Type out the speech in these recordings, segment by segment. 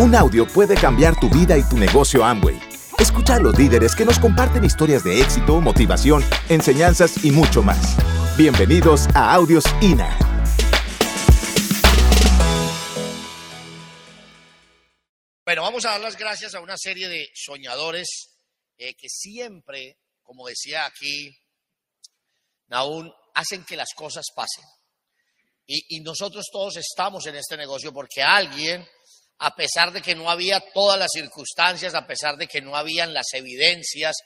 Un audio puede cambiar tu vida y tu negocio Amway. Escucha a los líderes que nos comparten historias de éxito, motivación, enseñanzas y mucho más. Bienvenidos a Audios INA. Bueno, vamos a dar las gracias a una serie de soñadores eh, que siempre, como decía aquí Naún, hacen que las cosas pasen. Y, y nosotros todos estamos en este negocio porque alguien a pesar de que no había todas las circunstancias, a pesar de que no habían las evidencias,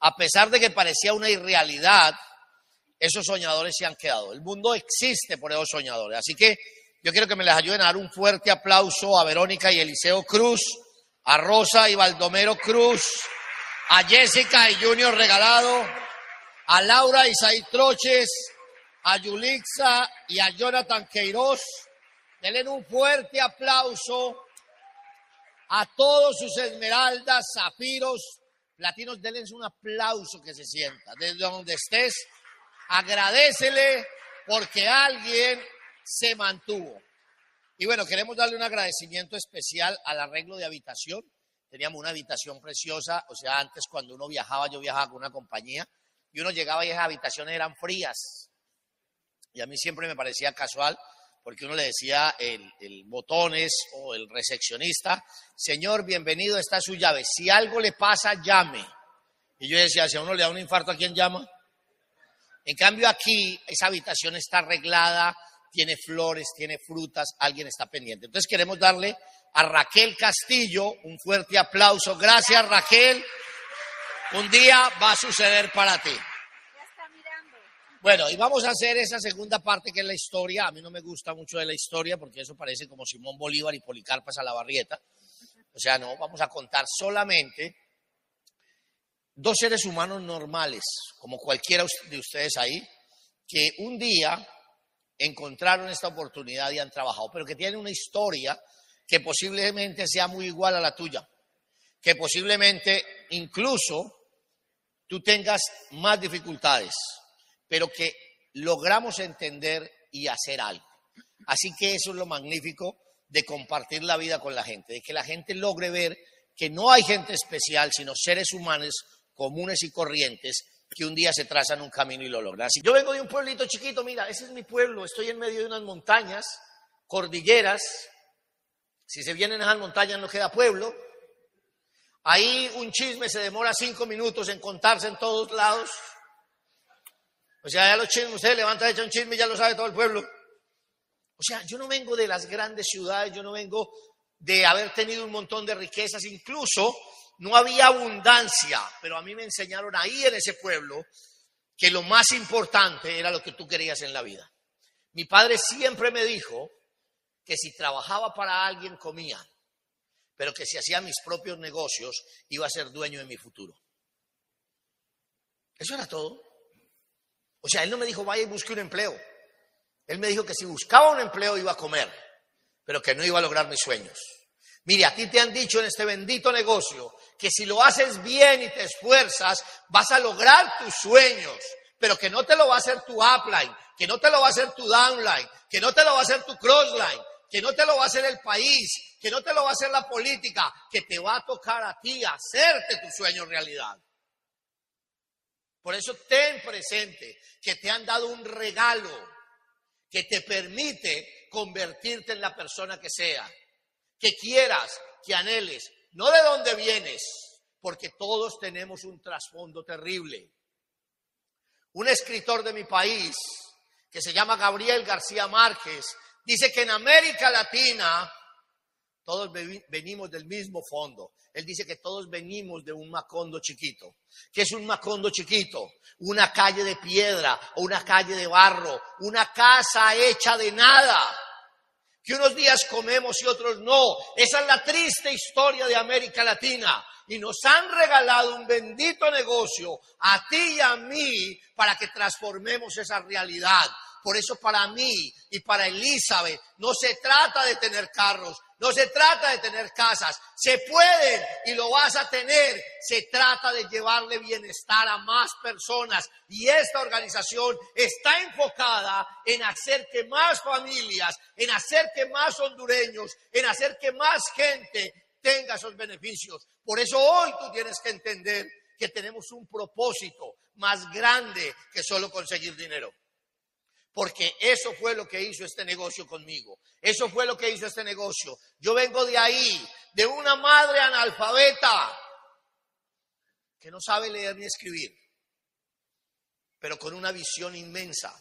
a pesar de que parecía una irrealidad, esos soñadores se han quedado. El mundo existe por esos soñadores. Así que yo quiero que me les ayuden a dar un fuerte aplauso a Verónica y Eliseo Cruz, a Rosa y Baldomero Cruz, a Jessica y Junior Regalado, a Laura y Said Troches, a Yulixa y a Jonathan Queiroz. Denle un fuerte aplauso a todos sus esmeraldas, zafiros, platinos, denles un aplauso que se sienta. Desde donde estés, agradecele porque alguien se mantuvo. Y bueno, queremos darle un agradecimiento especial al arreglo de habitación. Teníamos una habitación preciosa, o sea, antes cuando uno viajaba, yo viajaba con una compañía y uno llegaba y esas habitaciones eran frías. Y a mí siempre me parecía casual porque uno le decía el, botones o el recepcionista, señor, bienvenido, está su llave. Si algo le pasa, llame. Y yo decía, si a uno le da un infarto, ¿a quién llama? En cambio aquí, esa habitación está arreglada, tiene flores, tiene frutas, alguien está pendiente. Entonces queremos darle a Raquel Castillo un fuerte aplauso. Gracias Raquel. Un día va a suceder para ti. Bueno, y vamos a hacer esa segunda parte que es la historia. A mí no me gusta mucho de la historia porque eso parece como Simón Bolívar y Policarpas a la barrieta. O sea, no, vamos a contar solamente dos seres humanos normales, como cualquiera de ustedes ahí, que un día encontraron esta oportunidad y han trabajado, pero que tienen una historia que posiblemente sea muy igual a la tuya, que posiblemente incluso tú tengas más dificultades pero que logramos entender y hacer algo. Así que eso es lo magnífico de compartir la vida con la gente, de que la gente logre ver que no hay gente especial, sino seres humanos comunes y corrientes que un día se trazan un camino y lo logran. Así, yo vengo de un pueblito chiquito, mira, ese es mi pueblo, estoy en medio de unas montañas, cordilleras, si se vienen a esas montañas no queda pueblo, ahí un chisme se demora cinco minutos en contarse en todos lados, o sea, ya los chismes, usted levanta, echa un chisme y ya lo sabe todo el pueblo. O sea, yo no vengo de las grandes ciudades, yo no vengo de haber tenido un montón de riquezas, incluso no había abundancia, pero a mí me enseñaron ahí en ese pueblo que lo más importante era lo que tú querías en la vida. Mi padre siempre me dijo que si trabajaba para alguien comía, pero que si hacía mis propios negocios iba a ser dueño de mi futuro. Eso era todo. O sea, él no me dijo, vaya y busque un empleo. Él me dijo que si buscaba un empleo iba a comer, pero que no iba a lograr mis sueños. Mire, a ti te han dicho en este bendito negocio que si lo haces bien y te esfuerzas, vas a lograr tus sueños, pero que no te lo va a hacer tu upline, que no te lo va a hacer tu downline, que no te lo va a hacer tu crossline, que no te lo va a hacer el país, que no te lo va a hacer la política, que te va a tocar a ti hacerte tu sueño realidad. Por eso ten presente que te han dado un regalo que te permite convertirte en la persona que sea, que quieras, que anheles, no de dónde vienes, porque todos tenemos un trasfondo terrible. Un escritor de mi país, que se llama Gabriel García Márquez, dice que en América Latina todos venimos del mismo fondo. Él dice que todos venimos de un macondo chiquito. ¿Qué es un macondo chiquito? Una calle de piedra o una calle de barro, una casa hecha de nada. Que unos días comemos y otros no. Esa es la triste historia de América Latina. Y nos han regalado un bendito negocio a ti y a mí para que transformemos esa realidad. Por eso para mí y para Elizabeth no se trata de tener carros, no se trata de tener casas, se pueden y lo vas a tener. Se trata de llevarle bienestar a más personas y esta organización está enfocada en hacer que más familias, en hacer que más hondureños, en hacer que más gente tenga esos beneficios. Por eso hoy tú tienes que entender que tenemos un propósito más grande que solo conseguir dinero. Porque eso fue lo que hizo este negocio conmigo. Eso fue lo que hizo este negocio. Yo vengo de ahí, de una madre analfabeta que no sabe leer ni escribir, pero con una visión inmensa.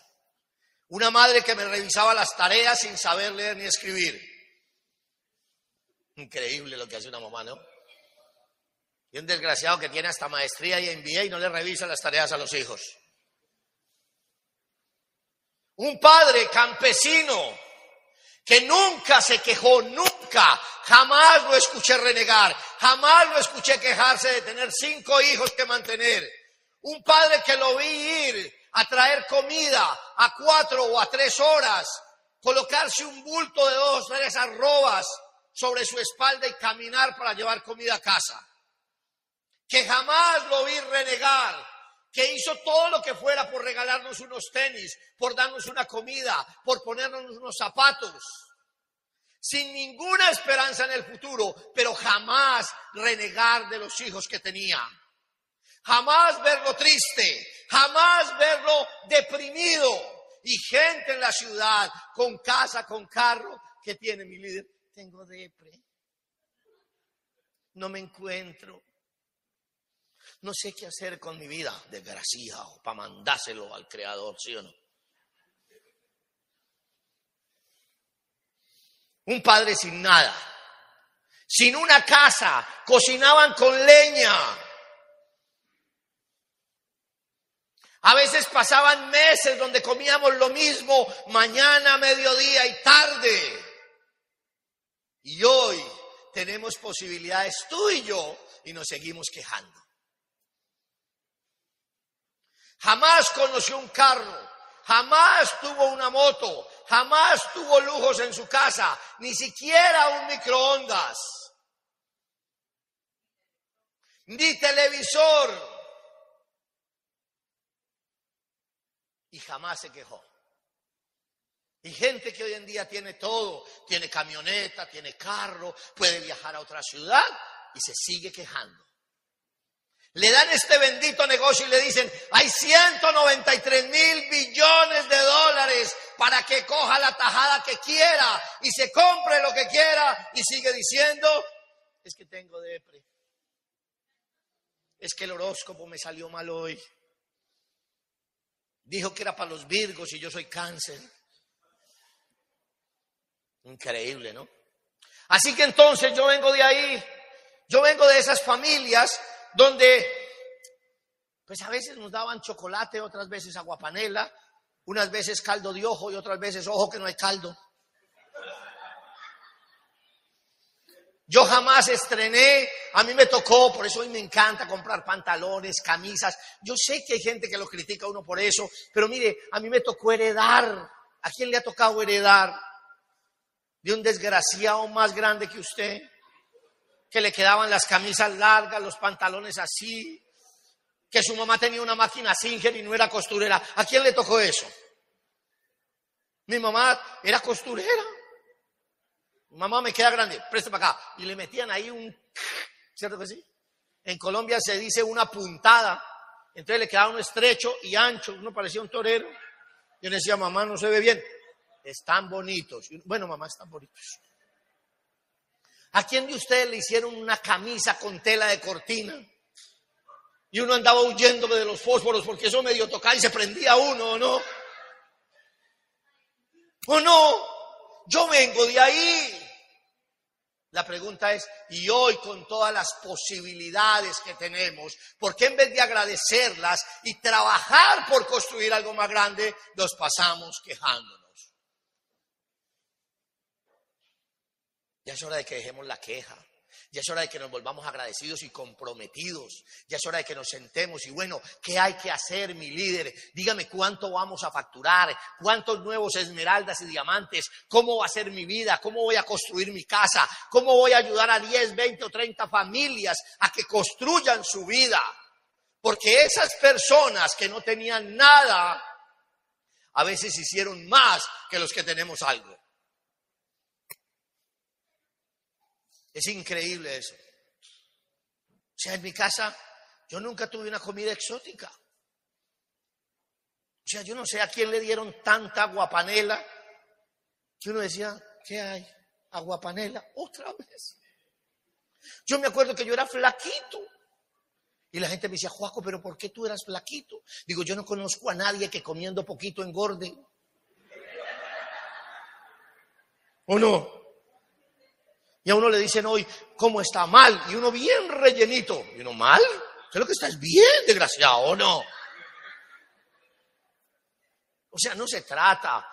Una madre que me revisaba las tareas sin saber leer ni escribir. Increíble lo que hace una mamá, ¿no? Y un desgraciado que tiene hasta maestría y MBA y no le revisa las tareas a los hijos. Un padre campesino que nunca se quejó, nunca, jamás lo escuché renegar, jamás lo escuché quejarse de tener cinco hijos que mantener. Un padre que lo vi ir a traer comida a cuatro o a tres horas, colocarse un bulto de dos tres arrobas sobre su espalda y caminar para llevar comida a casa. Que jamás lo vi renegar, que hizo todo lo que fuera por regalarnos unos tenis, por darnos una comida, por ponernos unos zapatos, sin ninguna esperanza en el futuro, pero jamás renegar de los hijos que tenía. Jamás verlo triste, jamás verlo deprimido. Y gente en la ciudad, con casa, con carro, que tiene mi líder. Tengo depre. No me encuentro. No sé qué hacer con mi vida, desgraciado, para mandárselo al Creador, ¿sí o no? Un padre sin nada, sin una casa, cocinaban con leña. A veces pasaban meses donde comíamos lo mismo mañana, mediodía y tarde. Y hoy tenemos posibilidades tú y yo y nos seguimos quejando. Jamás conoció un carro, jamás tuvo una moto, jamás tuvo lujos en su casa, ni siquiera un microondas, ni televisor. Y jamás se quejó. Y gente que hoy en día tiene todo, tiene camioneta, tiene carro, puede viajar a otra ciudad y se sigue quejando. Le dan este bendito negocio y le dicen, hay 193 mil billones de dólares para que coja la tajada que quiera y se compre lo que quiera y sigue diciendo, es que tengo depre. Es que el horóscopo me salió mal hoy. Dijo que era para los virgos y yo soy cáncer. Increíble, ¿no? Así que entonces yo vengo de ahí, yo vengo de esas familias donde pues a veces nos daban chocolate, otras veces aguapanela, unas veces caldo de ojo y otras veces ojo que no hay caldo. Yo jamás estrené, a mí me tocó, por eso hoy me encanta comprar pantalones, camisas. Yo sé que hay gente que lo critica a uno por eso, pero mire, a mí me tocó heredar. ¿A quién le ha tocado heredar? De un desgraciado más grande que usted que le quedaban las camisas largas, los pantalones así, que su mamá tenía una máquina Singer y no era costurera. ¿A quién le tocó eso? Mi mamá era costurera. Mamá me queda grande, presta para acá. Y le metían ahí un, ¿cierto que sí? En Colombia se dice una puntada. Entonces le quedaba un estrecho y ancho, uno parecía un torero. Yo le decía, mamá, no se ve bien. Están bonitos. Bueno, mamá, están bonitos. ¿A quién de ustedes le hicieron una camisa con tela de cortina? Y uno andaba huyendo de los fósforos porque eso medio tocaba y se prendía uno, ¿o no? ¿O no? Yo vengo de ahí. La pregunta es, y hoy con todas las posibilidades que tenemos, ¿por qué en vez de agradecerlas y trabajar por construir algo más grande, nos pasamos quejándonos? Ya es hora de que dejemos la queja. Ya es hora de que nos volvamos agradecidos y comprometidos. Ya es hora de que nos sentemos y bueno, ¿qué hay que hacer, mi líder? Dígame cuánto vamos a facturar, cuántos nuevos esmeraldas y diamantes, cómo va a ser mi vida, cómo voy a construir mi casa, cómo voy a ayudar a 10, 20 o 30 familias a que construyan su vida. Porque esas personas que no tenían nada, a veces hicieron más que los que tenemos algo. Es increíble eso. O sea, en mi casa yo nunca tuve una comida exótica. O sea, yo no sé a quién le dieron tanta aguapanela que uno decía, ¿qué hay? Aguapanela, otra vez. Yo me acuerdo que yo era flaquito. Y la gente me decía, Juaco, pero ¿por qué tú eras flaquito? Digo, yo no conozco a nadie que comiendo poquito engorde. ¿O no? Y a uno le dicen hoy, ¿cómo está mal? Y uno bien rellenito. Y uno, ¿mal? ¿Qué lo que estás bien, desgraciado, o no? O sea, no se trata,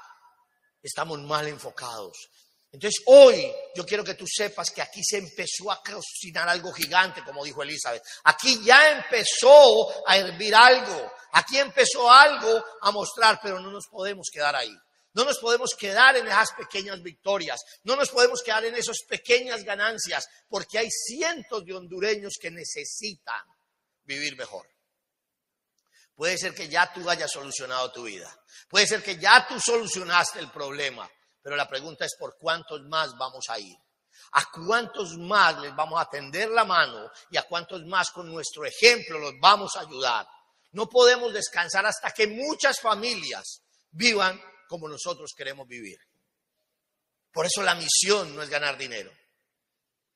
estamos mal enfocados. Entonces hoy yo quiero que tú sepas que aquí se empezó a cocinar algo gigante, como dijo Elizabeth. Aquí ya empezó a hervir algo, aquí empezó algo a mostrar, pero no nos podemos quedar ahí. No nos podemos quedar en esas pequeñas victorias, no nos podemos quedar en esas pequeñas ganancias, porque hay cientos de hondureños que necesitan vivir mejor. Puede ser que ya tú hayas solucionado tu vida, puede ser que ya tú solucionaste el problema, pero la pregunta es por cuántos más vamos a ir. ¿A cuántos más les vamos a tender la mano y a cuántos más con nuestro ejemplo los vamos a ayudar? No podemos descansar hasta que muchas familias vivan como nosotros queremos vivir. Por eso la misión no es ganar dinero.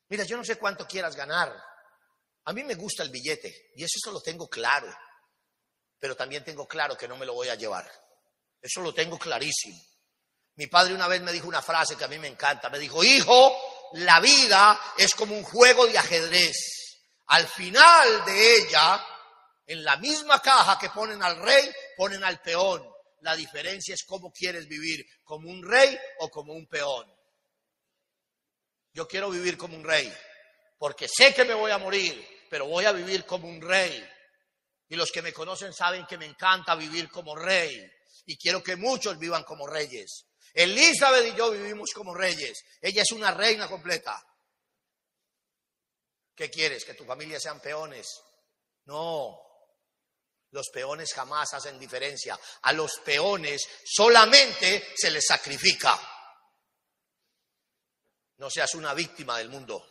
Mira, yo no sé cuánto quieras ganar. A mí me gusta el billete y eso lo tengo claro. Pero también tengo claro que no me lo voy a llevar. Eso lo tengo clarísimo. Mi padre una vez me dijo una frase que a mí me encanta. Me dijo, hijo, la vida es como un juego de ajedrez. Al final de ella, en la misma caja que ponen al rey, ponen al peón. La diferencia es cómo quieres vivir, como un rey o como un peón. Yo quiero vivir como un rey, porque sé que me voy a morir, pero voy a vivir como un rey. Y los que me conocen saben que me encanta vivir como rey. Y quiero que muchos vivan como reyes. Elizabeth y yo vivimos como reyes. Ella es una reina completa. ¿Qué quieres? ¿Que tu familia sean peones? No. Los peones jamás hacen diferencia. A los peones solamente se les sacrifica. No seas una víctima del mundo.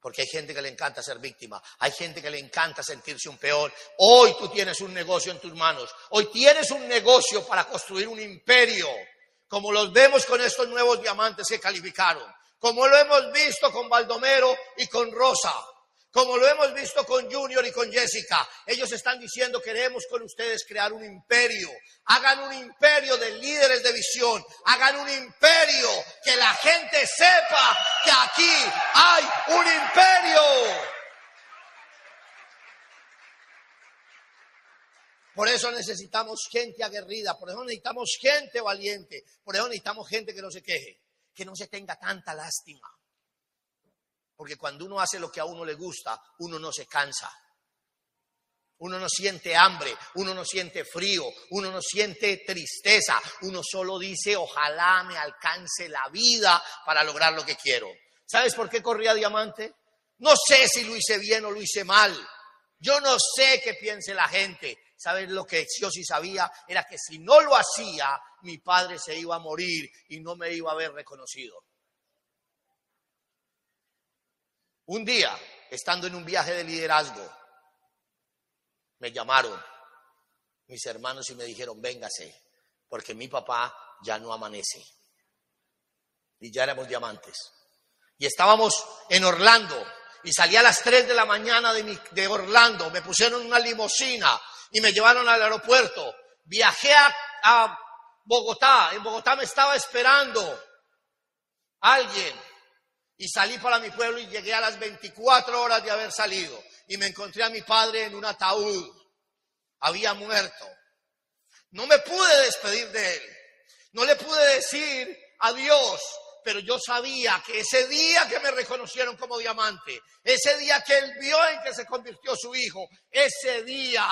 Porque hay gente que le encanta ser víctima, hay gente que le encanta sentirse un peón. Hoy tú tienes un negocio en tus manos, hoy tienes un negocio para construir un imperio como los vemos con estos nuevos diamantes que calificaron, como lo hemos visto con Baldomero y con Rosa, como lo hemos visto con Junior y con Jessica. Ellos están diciendo, queremos con ustedes crear un imperio. Hagan un imperio de líderes de visión. Hagan un imperio que la gente sepa que aquí hay un imperio. Por eso necesitamos gente aguerrida, por eso necesitamos gente valiente, por eso necesitamos gente que no se queje, que no se tenga tanta lástima. Porque cuando uno hace lo que a uno le gusta, uno no se cansa. Uno no siente hambre, uno no siente frío, uno no siente tristeza, uno solo dice, ojalá me alcance la vida para lograr lo que quiero. ¿Sabes por qué corría diamante? No sé si lo hice bien o lo hice mal. Yo no sé qué piense la gente, ¿Sabes lo que yo sí sabía? Era que si no lo hacía, mi padre se iba a morir y no me iba a haber reconocido. Un día, estando en un viaje de liderazgo, me llamaron mis hermanos y me dijeron, véngase, porque mi papá ya no amanece. Y ya éramos diamantes. Y estábamos en Orlando, y salí a las 3 de la mañana de, de Orlando, me pusieron una limusina y me llevaron al aeropuerto. Viajé a, Bogotá, en Bogotá me estaba esperando alguien y salí para mi pueblo y llegué a las 24 horas de haber salido y me encontré a mi padre en un ataúd. Había muerto. No me pude despedir de él. No le pude decir adiós, pero yo sabía que ese día que me reconocieron como diamante, ese día que él vio en que se convirtió su hijo, ese día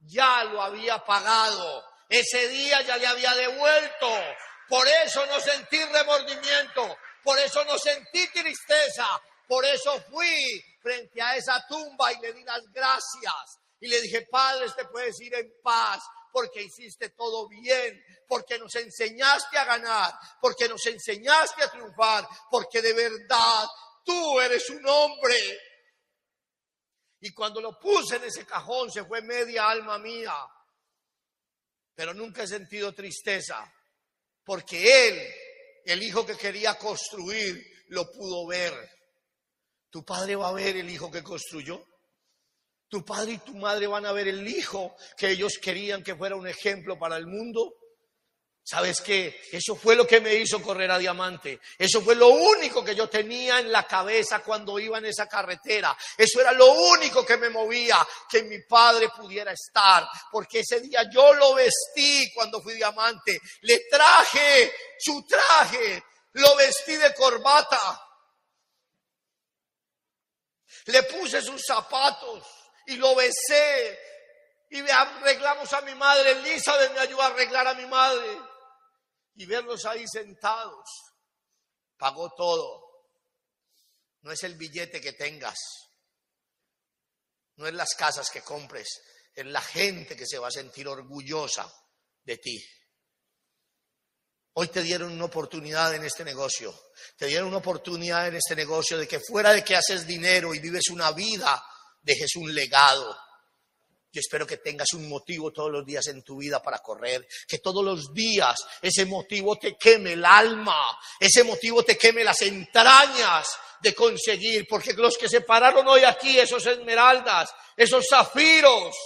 ya lo había pagado. Ese día ya le había devuelto. Por eso no sentí remordimiento. Por eso no sentí tristeza. Por eso fui frente a esa tumba y le di las gracias. Y le dije, Padre, te puedes ir en paz porque hiciste todo bien, porque nos enseñaste a ganar, porque nos enseñaste a triunfar, porque de verdad tú eres un hombre. Y cuando lo puse en ese cajón se fue media alma mía. Pero nunca he sentido tristeza, porque él, el hijo que quería construir, lo pudo ver. Tu padre va a ver el hijo que construyó. Tu padre y tu madre van a ver el hijo que ellos querían que fuera un ejemplo para el mundo. ¿Sabes qué? Eso fue lo que me hizo correr a diamante. Eso fue lo único que yo tenía en la cabeza cuando iba en esa carretera. Eso era lo único que me movía, que mi padre pudiera estar. Porque ese día yo lo vestí cuando fui diamante. Le traje su traje. Lo vestí de corbata. Le puse sus zapatos y lo besé. Y arreglamos a mi madre. Elizabeth me ayudó a arreglar a mi madre y verlos ahí sentados. Pagó todo. No es el billete que tengas. No es las casas que compres. Es la gente que se va a sentir orgullosa de ti. Hoy te dieron una oportunidad en este negocio. Te dieron una oportunidad en este negocio de que fuera de que haces dinero y vives una vida, dejes un legado yo espero que tengas un motivo todos los días en tu vida para correr, que todos los días ese motivo te queme el alma, ese motivo te queme las entrañas de conseguir, porque los que se pararon hoy aquí, esos esmeraldas, esos zafiros,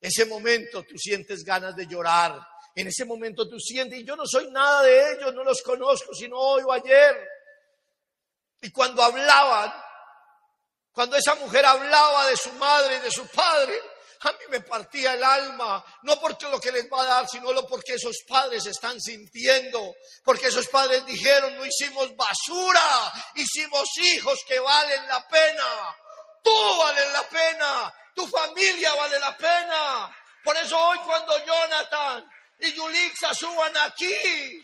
ese momento tú sientes ganas de llorar, en ese momento tú sientes, y yo no soy nada de ellos, no los conozco, sino hoy o ayer. Y cuando hablaban, cuando esa mujer hablaba de su madre y de su padre, a mí me partía el alma, no porque lo que les va a dar, sino lo porque esos padres están sintiendo, porque esos padres dijeron, no hicimos basura, hicimos hijos que valen la pena. Tú vales la pena, tu familia vale la pena. Por eso hoy cuando Jonathan y Yulixa suban aquí,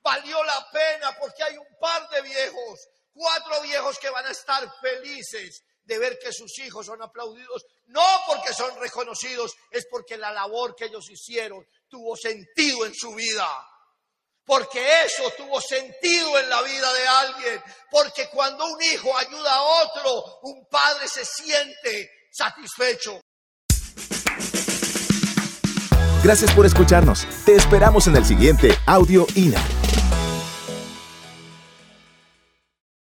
valió la pena porque hay un par de viejos, cuatro viejos que van a estar felices de ver que sus hijos son aplaudidos, no porque son reconocidos, es porque la labor que ellos hicieron tuvo sentido en su vida. Porque eso tuvo sentido en la vida de alguien. Porque cuando un hijo ayuda a otro, un padre se siente satisfecho. Gracias por escucharnos. Te esperamos en el siguiente Audio INA.